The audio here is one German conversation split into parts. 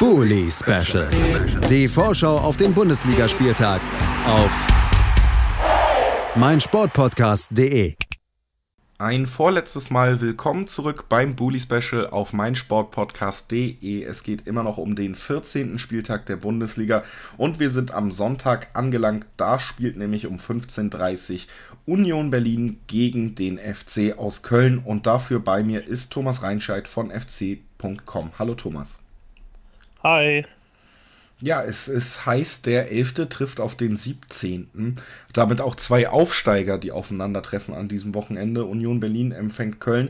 Bully Special. Die Vorschau auf den Bundesligaspieltag auf meinsportpodcast.de. Ein vorletztes Mal willkommen zurück beim Bully Special auf meinsportpodcast.de. Es geht immer noch um den 14. Spieltag der Bundesliga und wir sind am Sonntag angelangt. Da spielt nämlich um 15.30 Uhr Union Berlin gegen den FC aus Köln und dafür bei mir ist Thomas Reinscheid von fc.com. Hallo Thomas. Hi. Ja, es, es heißt, der 11. trifft auf den 17. Damit auch zwei Aufsteiger, die aufeinandertreffen an diesem Wochenende. Union Berlin empfängt Köln.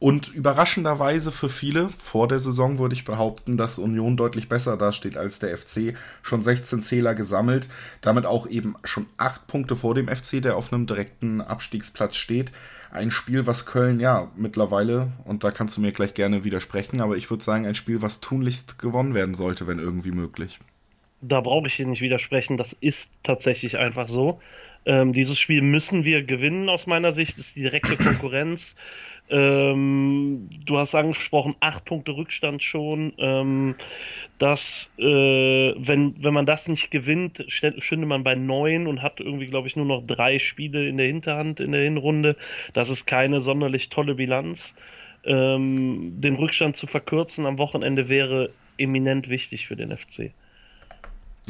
Und überraschenderweise für viele, vor der Saison würde ich behaupten, dass Union deutlich besser dasteht als der FC. Schon 16 Zähler gesammelt, damit auch eben schon 8 Punkte vor dem FC, der auf einem direkten Abstiegsplatz steht. Ein Spiel, was Köln ja mittlerweile, und da kannst du mir gleich gerne widersprechen, aber ich würde sagen, ein Spiel, was tunlichst gewonnen werden sollte, wenn irgendwie möglich da brauche ich hier nicht widersprechen, das ist tatsächlich einfach so. Ähm, dieses Spiel müssen wir gewinnen aus meiner Sicht, ist direkte Konkurrenz. Ähm, du hast angesprochen, acht Punkte Rückstand schon. Ähm, dass, äh, wenn, wenn man das nicht gewinnt, stünde man bei neun und hat irgendwie, glaube ich, nur noch drei Spiele in der Hinterhand in der Hinrunde. Das ist keine sonderlich tolle Bilanz. Ähm, den Rückstand zu verkürzen am Wochenende wäre eminent wichtig für den FC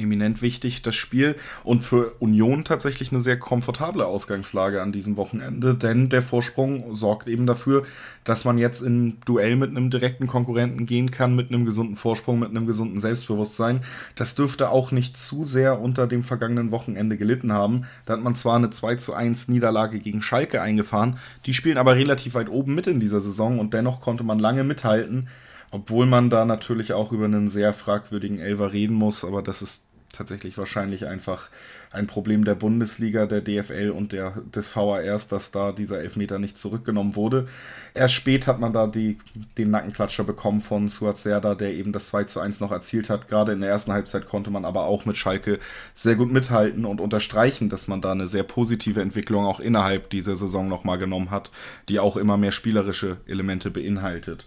eminent wichtig, das Spiel. Und für Union tatsächlich eine sehr komfortable Ausgangslage an diesem Wochenende, denn der Vorsprung sorgt eben dafür, dass man jetzt in Duell mit einem direkten Konkurrenten gehen kann, mit einem gesunden Vorsprung, mit einem gesunden Selbstbewusstsein. Das dürfte auch nicht zu sehr unter dem vergangenen Wochenende gelitten haben. Da hat man zwar eine 2 zu 1 Niederlage gegen Schalke eingefahren, die spielen aber relativ weit oben mit in dieser Saison und dennoch konnte man lange mithalten. Obwohl man da natürlich auch über einen sehr fragwürdigen Elver reden muss, aber das ist tatsächlich wahrscheinlich einfach ein Problem der Bundesliga, der DFL und der, des VARs, dass da dieser Elfmeter nicht zurückgenommen wurde. Erst spät hat man da die, den Nackenklatscher bekommen von Suat Serda, der eben das 2 zu 1 noch erzielt hat. Gerade in der ersten Halbzeit konnte man aber auch mit Schalke sehr gut mithalten und unterstreichen, dass man da eine sehr positive Entwicklung auch innerhalb dieser Saison nochmal genommen hat, die auch immer mehr spielerische Elemente beinhaltet.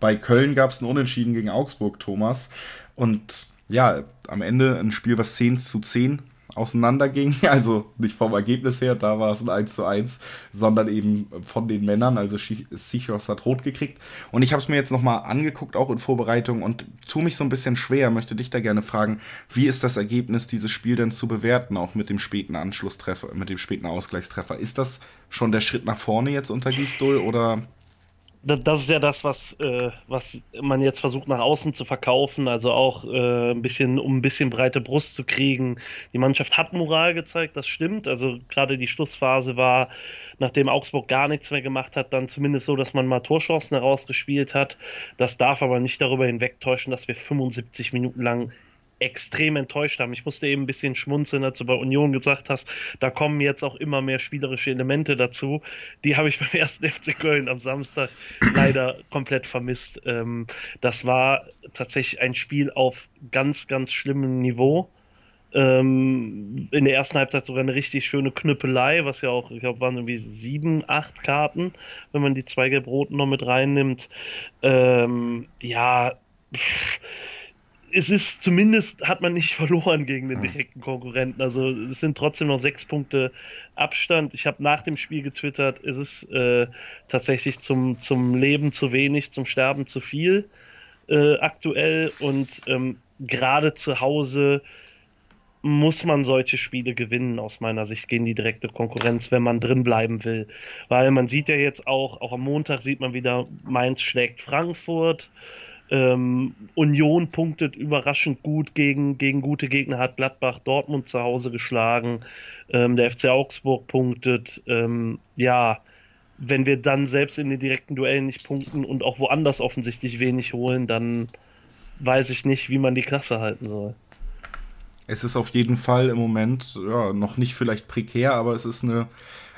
Bei Köln gab es ein Unentschieden gegen Augsburg, Thomas. Und ja, am Ende ein Spiel, was 10 zu 10 auseinanderging. Also nicht vom Ergebnis her, da war es ein 1 zu 1, sondern eben von den Männern. Also Sichos hat rot gekriegt. Und ich habe es mir jetzt nochmal angeguckt, auch in Vorbereitung, und tue mich so ein bisschen schwer. Möchte dich da gerne fragen, wie ist das Ergebnis dieses Spiel denn zu bewerten, auch mit dem späten Anschlusstreffer, mit dem späten Ausgleichstreffer? Ist das schon der Schritt nach vorne jetzt unter Gisdol oder das ist ja das, was, äh, was man jetzt versucht nach außen zu verkaufen, also auch äh, ein bisschen, um ein bisschen breite Brust zu kriegen. Die Mannschaft hat Moral gezeigt, das stimmt. Also gerade die Schlussphase war, nachdem Augsburg gar nichts mehr gemacht hat, dann zumindest so, dass man mal Torchancen herausgespielt hat. Das darf aber nicht darüber hinwegtäuschen, dass wir 75 Minuten lang extrem enttäuscht haben. Ich musste eben ein bisschen schmunzeln, als du bei Union gesagt hast, da kommen jetzt auch immer mehr spielerische Elemente dazu. Die habe ich beim ersten FC Köln am Samstag leider komplett vermisst. Ähm, das war tatsächlich ein Spiel auf ganz, ganz schlimmem Niveau. Ähm, in der ersten Halbzeit sogar eine richtig schöne Knüppelei, was ja auch, ich glaube, waren irgendwie sieben, acht Karten, wenn man die zwei Gelb-Roten noch mit reinnimmt. Ähm, ja, pff, es ist zumindest hat man nicht verloren gegen den direkten Konkurrenten. Also es sind trotzdem noch sechs Punkte Abstand. Ich habe nach dem Spiel getwittert, es ist äh, tatsächlich zum, zum Leben zu wenig, zum Sterben zu viel äh, aktuell. Und ähm, gerade zu Hause muss man solche Spiele gewinnen, aus meiner Sicht, gegen die direkte Konkurrenz, wenn man drin bleiben will. Weil man sieht ja jetzt auch, auch am Montag sieht man wieder, Mainz schlägt Frankfurt. Ähm, Union punktet überraschend gut gegen, gegen gute Gegner, hat Gladbach Dortmund zu Hause geschlagen. Ähm, der FC Augsburg punktet. Ähm, ja, wenn wir dann selbst in den direkten Duellen nicht punkten und auch woanders offensichtlich wenig holen, dann weiß ich nicht, wie man die Klasse halten soll. Es ist auf jeden Fall im Moment ja, noch nicht vielleicht prekär, aber es ist eine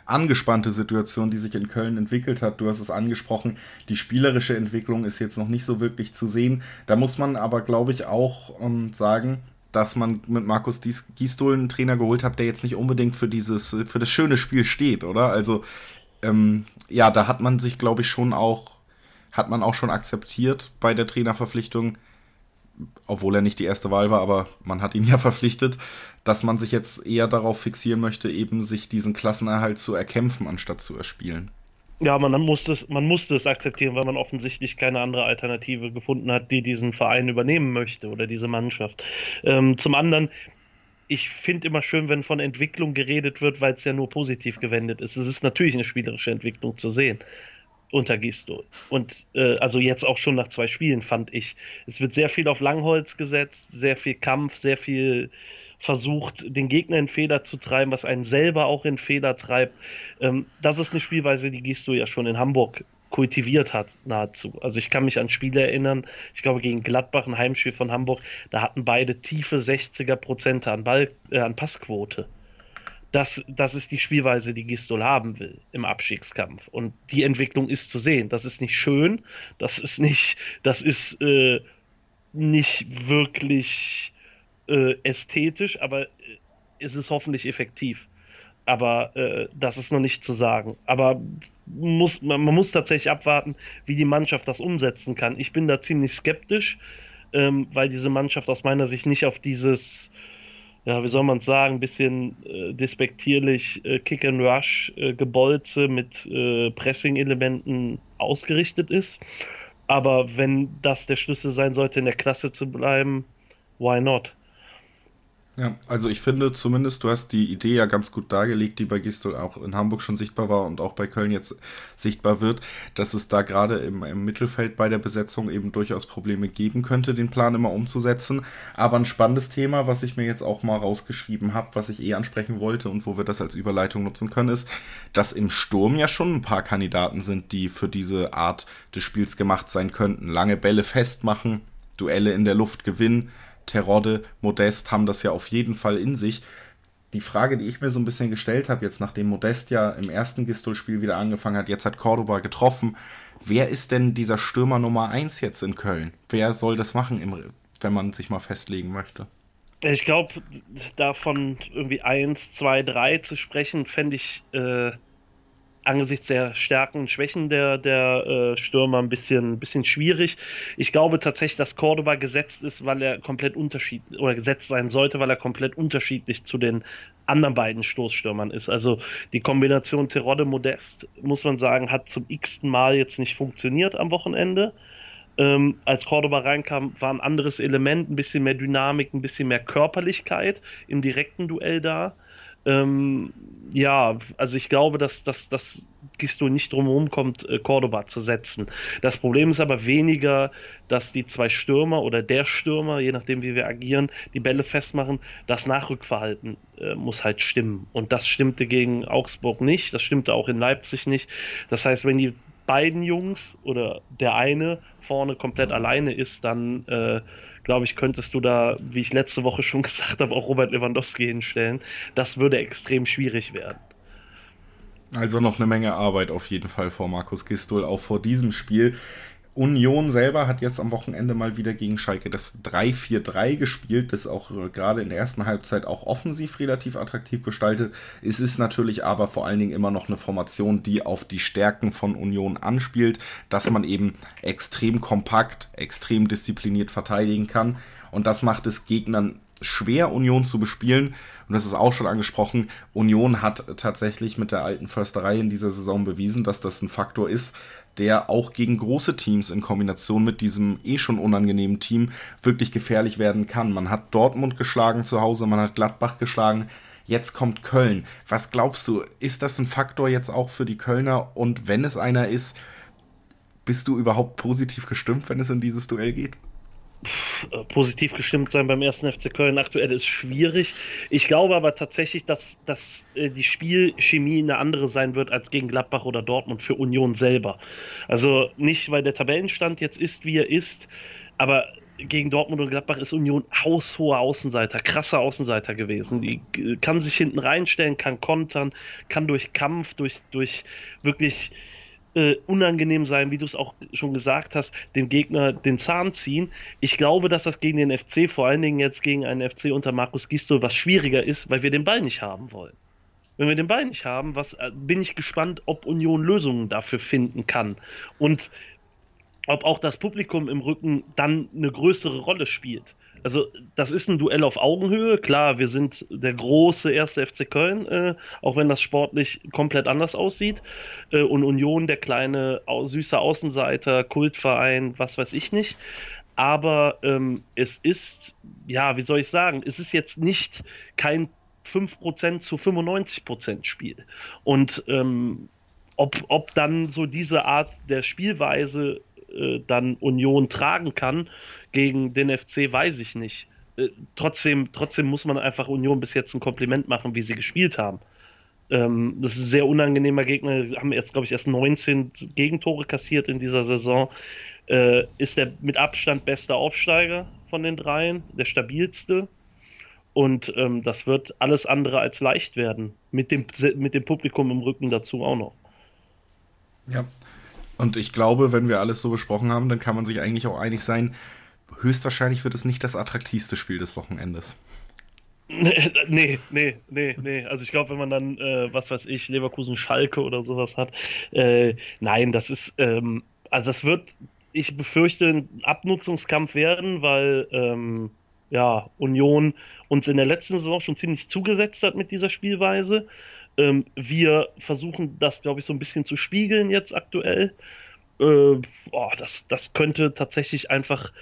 angespannte Situation, die sich in Köln entwickelt hat. Du hast es angesprochen, die spielerische Entwicklung ist jetzt noch nicht so wirklich zu sehen. Da muss man aber, glaube ich, auch ähm, sagen, dass man mit Markus Gisdol einen Trainer geholt hat, der jetzt nicht unbedingt für dieses, für das schöne Spiel steht, oder? Also, ähm, ja, da hat man sich, glaube ich, schon auch, hat man auch schon akzeptiert bei der Trainerverpflichtung, obwohl er nicht die erste Wahl war, aber man hat ihn ja verpflichtet, dass man sich jetzt eher darauf fixieren möchte, eben sich diesen Klassenerhalt zu erkämpfen, anstatt zu erspielen. Ja, man musste, es, man musste es akzeptieren, weil man offensichtlich keine andere Alternative gefunden hat, die diesen Verein übernehmen möchte oder diese Mannschaft. Ähm, zum anderen, ich finde immer schön, wenn von Entwicklung geredet wird, weil es ja nur positiv gewendet ist. Es ist natürlich eine spielerische Entwicklung zu sehen unter Gisto. Und äh, also jetzt auch schon nach zwei Spielen fand ich. Es wird sehr viel auf Langholz gesetzt, sehr viel Kampf, sehr viel versucht, den Gegner in Fehler zu treiben, was einen selber auch in Fehler treibt. Ähm, das ist eine Spielweise, die Gisto ja schon in Hamburg kultiviert hat, nahezu. Also ich kann mich an Spiele erinnern, ich glaube gegen Gladbach, ein Heimspiel von Hamburg, da hatten beide tiefe 60er Prozente an, äh, an Passquote. Das, das ist die Spielweise, die Gistol haben will im Abstiegskampf. Und die Entwicklung ist zu sehen. Das ist nicht schön, das ist nicht, das ist äh, nicht wirklich äh, ästhetisch, aber äh, es ist hoffentlich effektiv. Aber äh, das ist noch nicht zu sagen. Aber muss, man, man, muss tatsächlich abwarten, wie die Mannschaft das umsetzen kann. Ich bin da ziemlich skeptisch, ähm, weil diese Mannschaft aus meiner Sicht nicht auf dieses, ja, wie soll man es sagen, ein bisschen äh, despektierlich äh, Kick and Rush äh, Gebolze mit äh, Pressing-Elementen ausgerichtet ist. Aber wenn das der Schlüssel sein sollte, in der Klasse zu bleiben, why not? Ja, also ich finde zumindest, du hast die Idee ja ganz gut dargelegt, die bei Gistol auch in Hamburg schon sichtbar war und auch bei Köln jetzt sichtbar wird, dass es da gerade im, im Mittelfeld bei der Besetzung eben durchaus Probleme geben könnte, den Plan immer umzusetzen. Aber ein spannendes Thema, was ich mir jetzt auch mal rausgeschrieben habe, was ich eh ansprechen wollte und wo wir das als Überleitung nutzen können, ist, dass im Sturm ja schon ein paar Kandidaten sind, die für diese Art des Spiels gemacht sein könnten. Lange Bälle festmachen, Duelle in der Luft gewinnen Terodde, Modest haben das ja auf jeden Fall in sich. Die Frage, die ich mir so ein bisschen gestellt habe, jetzt nachdem Modest ja im ersten Gistol-Spiel wieder angefangen hat, jetzt hat Cordoba getroffen. Wer ist denn dieser Stürmer Nummer 1 jetzt in Köln? Wer soll das machen, wenn man sich mal festlegen möchte? Ich glaube, davon irgendwie 1, 2, 3 zu sprechen, fände ich äh, angesichts der Stärken und Schwächen der, der äh, Stürmer ein bisschen, bisschen schwierig. Ich glaube tatsächlich, dass Cordoba gesetzt ist, weil er komplett unterschiedlich oder gesetzt sein sollte, weil er komplett unterschiedlich zu den anderen beiden Stoßstürmern ist. Also die Kombination Terodde Modest, muss man sagen, hat zum x-ten Mal jetzt nicht funktioniert am Wochenende. Ähm, als Cordoba reinkam, war ein anderes Element, ein bisschen mehr Dynamik, ein bisschen mehr Körperlichkeit im direkten Duell da. Ähm, ja, also ich glaube, dass, dass, dass Gisto nicht drumherum kommt, äh, Cordoba zu setzen. Das Problem ist aber weniger, dass die zwei Stürmer oder der Stürmer, je nachdem wie wir agieren, die Bälle festmachen. Das Nachrückverhalten äh, muss halt stimmen. Und das stimmte gegen Augsburg nicht, das stimmte auch in Leipzig nicht. Das heißt, wenn die beiden Jungs oder der eine vorne komplett alleine ist, dann äh, glaube ich, könntest du da, wie ich letzte Woche schon gesagt habe, auch Robert Lewandowski hinstellen. Das würde extrem schwierig werden. Also noch eine Menge Arbeit auf jeden Fall vor Markus Gistol, auch vor diesem Spiel. Union selber hat jetzt am Wochenende mal wieder gegen Schalke das 3-4-3 gespielt, das auch äh, gerade in der ersten Halbzeit auch offensiv relativ attraktiv gestaltet. Es ist natürlich aber vor allen Dingen immer noch eine Formation, die auf die Stärken von Union anspielt, dass man eben extrem kompakt, extrem diszipliniert verteidigen kann. Und das macht es Gegnern schwer, Union zu bespielen. Und das ist auch schon angesprochen. Union hat tatsächlich mit der alten Försterei in dieser Saison bewiesen, dass das ein Faktor ist, der auch gegen große Teams in Kombination mit diesem eh schon unangenehmen Team wirklich gefährlich werden kann. Man hat Dortmund geschlagen zu Hause, man hat Gladbach geschlagen. Jetzt kommt Köln. Was glaubst du, ist das ein Faktor jetzt auch für die Kölner? Und wenn es einer ist, bist du überhaupt positiv gestimmt, wenn es in dieses Duell geht? Äh, positiv gestimmt sein beim ersten FC Köln aktuell ist schwierig. Ich glaube aber tatsächlich, dass, dass äh, die Spielchemie eine andere sein wird als gegen Gladbach oder Dortmund für Union selber. Also nicht, weil der Tabellenstand jetzt ist, wie er ist, aber gegen Dortmund und Gladbach ist Union haushoher Außenseiter, krasser Außenseiter gewesen. Die äh, kann sich hinten reinstellen, kann kontern, kann durch Kampf, durch, durch wirklich äh, unangenehm sein, wie du es auch schon gesagt hast, dem Gegner den Zahn ziehen. Ich glaube, dass das gegen den FC, vor allen Dingen jetzt gegen einen FC unter Markus Gisto, was schwieriger ist, weil wir den Ball nicht haben wollen. Wenn wir den Ball nicht haben, was, äh, bin ich gespannt, ob Union Lösungen dafür finden kann. Und ob auch das Publikum im Rücken dann eine größere Rolle spielt. Also, das ist ein Duell auf Augenhöhe. Klar, wir sind der große erste FC Köln, äh, auch wenn das sportlich komplett anders aussieht. Äh, und Union, der kleine, süße Außenseiter, Kultverein, was weiß ich nicht. Aber ähm, es ist, ja, wie soll ich sagen, es ist jetzt nicht kein 5% zu 95% Spiel. Und ähm, ob, ob dann so diese Art der Spielweise äh, dann Union tragen kann gegen den FC, weiß ich nicht. Äh, trotzdem, trotzdem muss man einfach Union bis jetzt ein Kompliment machen, wie sie gespielt haben. Ähm, das ist ein sehr unangenehmer Gegner, haben jetzt, glaube ich, erst 19 Gegentore kassiert in dieser Saison. Äh, ist der mit Abstand beste Aufsteiger von den dreien, der stabilste. Und ähm, das wird alles andere als leicht werden. Mit dem, mit dem Publikum im Rücken dazu auch noch. Ja. Und ich glaube, wenn wir alles so besprochen haben, dann kann man sich eigentlich auch einig sein, höchstwahrscheinlich wird es nicht das attraktivste Spiel des Wochenendes. Nee, nee, nee, nee. Also ich glaube, wenn man dann, äh, was weiß ich, Leverkusen Schalke oder sowas hat, äh, nein, das ist, ähm, also das wird, ich befürchte, ein Abnutzungskampf werden, weil ähm, ja, Union uns in der letzten Saison schon ziemlich zugesetzt hat mit dieser Spielweise. Ähm, wir versuchen das, glaube ich, so ein bisschen zu spiegeln jetzt aktuell. Äh, boah, das, das könnte tatsächlich einfach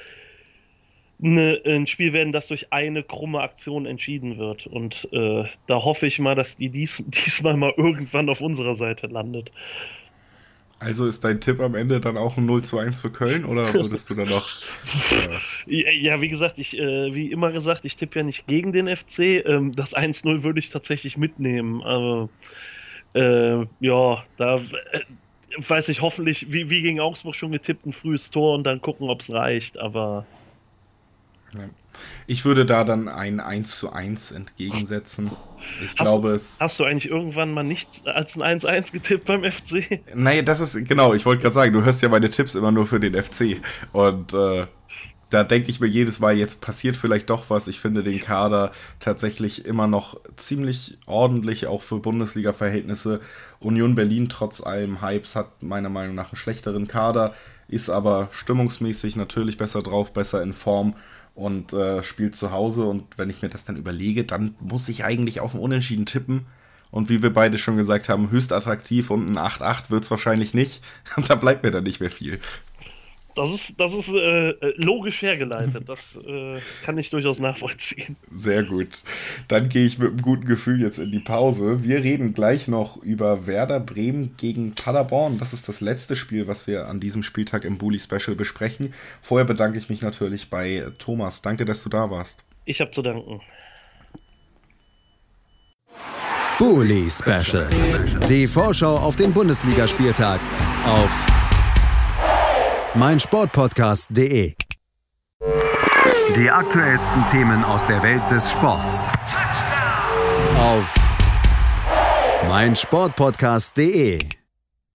eine, ein Spiel werden, das durch eine krumme Aktion entschieden wird. Und äh, da hoffe ich mal, dass die dies, diesmal mal irgendwann auf unserer Seite landet. Also ist dein Tipp am Ende dann auch ein 0 zu 1 für Köln oder würdest du dann noch. Äh ja, wie gesagt, ich, äh, wie immer gesagt, ich tippe ja nicht gegen den FC. Ähm, das 1-0 würde ich tatsächlich mitnehmen. Aber äh, ja, da äh, weiß ich hoffentlich, wie, wie gegen Augsburg schon getippt, ein frühes Tor und dann gucken, ob es reicht. Aber ich würde da dann ein 1 zu 1 entgegensetzen. Ich hast, glaube es. Hast du eigentlich irgendwann mal nichts als ein 1-1 getippt beim FC? Naja, das ist, genau, ich wollte gerade sagen, du hörst ja meine Tipps immer nur für den FC. Und äh, da denke ich mir jedes Mal, jetzt passiert vielleicht doch was. Ich finde den Kader tatsächlich immer noch ziemlich ordentlich, auch für Bundesliga-Verhältnisse. Union Berlin trotz allem Hypes hat meiner Meinung nach einen schlechteren Kader, ist aber stimmungsmäßig natürlich besser drauf, besser in Form und äh, spielt zu Hause. Und wenn ich mir das dann überlege, dann muss ich eigentlich auf ein Unentschieden tippen. Und wie wir beide schon gesagt haben, höchst attraktiv und ein 8-8 wird es wahrscheinlich nicht. Und da bleibt mir dann nicht mehr viel. Das ist, das ist äh, äh, logisch hergeleitet. Das äh, kann ich durchaus nachvollziehen. Sehr gut. Dann gehe ich mit einem guten Gefühl jetzt in die Pause. Wir reden gleich noch über Werder Bremen gegen Paderborn. Das ist das letzte Spiel, was wir an diesem Spieltag im Bully Special besprechen. Vorher bedanke ich mich natürlich bei Thomas. Danke, dass du da warst. Ich habe zu danken. Bully Special. Die Vorschau auf den Bundesligaspieltag auf meinsportpodcast.de. Die aktuellsten Themen aus der Welt des Sports. Auf meinsportpodcast.de